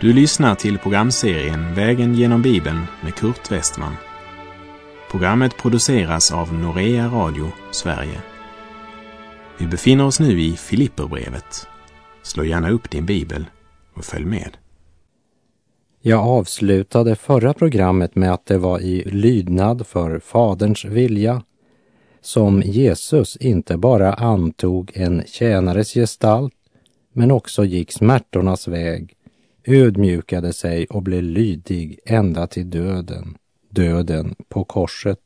Du lyssnar till programserien Vägen genom Bibeln med Kurt Westman. Programmet produceras av Norea Radio Sverige. Vi befinner oss nu i Filipperbrevet. Slå gärna upp din bibel och följ med. Jag avslutade förra programmet med att det var i lydnad för Faderns vilja som Jesus inte bara antog en tjänares gestalt men också gick smärtornas väg, ödmjukade sig och blev lydig ända till döden, döden på korset.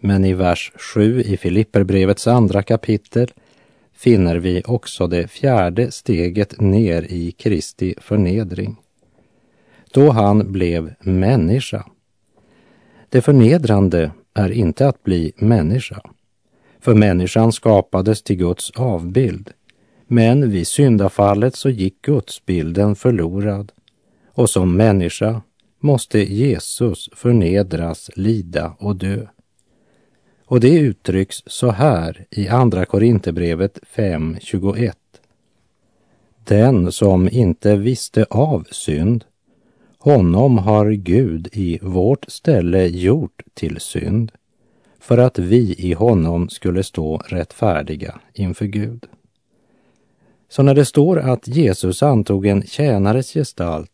Men i vers 7 i Filipperbrevets andra kapitel finner vi också det fjärde steget ner i Kristi förnedring. Då han blev människa. Det förnedrande är inte att bli människa, för människan skapades till Guds avbild. Men vid syndafallet så gick gudsbilden förlorad och som människa måste Jesus förnedras, lida och dö. Och det uttrycks så här i Andra Korinthierbrevet 5.21. Den som inte visste av synd, honom har Gud i vårt ställe gjort till synd, för att vi i honom skulle stå rättfärdiga inför Gud. Så när det står att Jesus antog en tjänares gestalt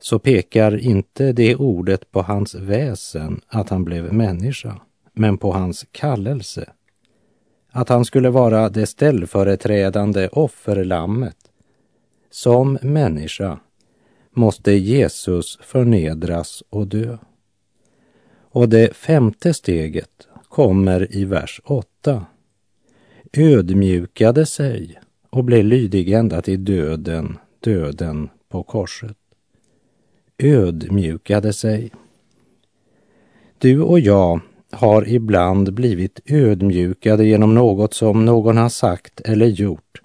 så pekar inte det ordet på hans väsen, att han blev människa, men på hans kallelse. Att han skulle vara det ställföreträdande offerlammet. Som människa måste Jesus förnedras och dö. Och det femte steget kommer i vers 8. Ödmjukade sig och blev lydig ända till döden, döden på korset. Ödmjukade sig. Du och jag har ibland blivit ödmjukade genom något som någon har sagt eller gjort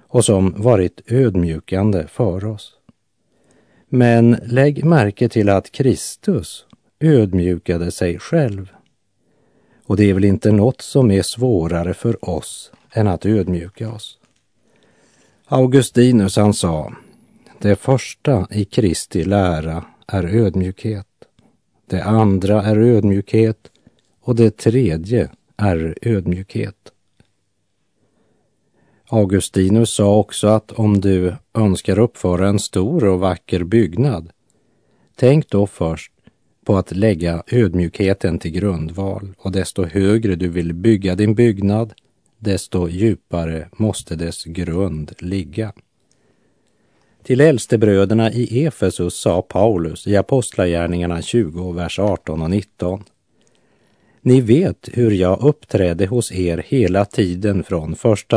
och som varit ödmjukande för oss. Men lägg märke till att Kristus ödmjukade sig själv. Och det är väl inte något som är svårare för oss än att ödmjuka oss. Augustinus han sa, det första i Kristi lära är ödmjukhet. Det andra är ödmjukhet och det tredje är ödmjukhet. Augustinus sa också att om du önskar uppföra en stor och vacker byggnad, tänk då först på att lägga ödmjukheten till grundval och desto högre du vill bygga din byggnad, desto djupare måste dess grund ligga. Till äldstebröderna i Efesus sa Paulus i Apostlagärningarna 20, vers 18 och 19. Ni vet hur jag uppträdde hos er hela tiden från första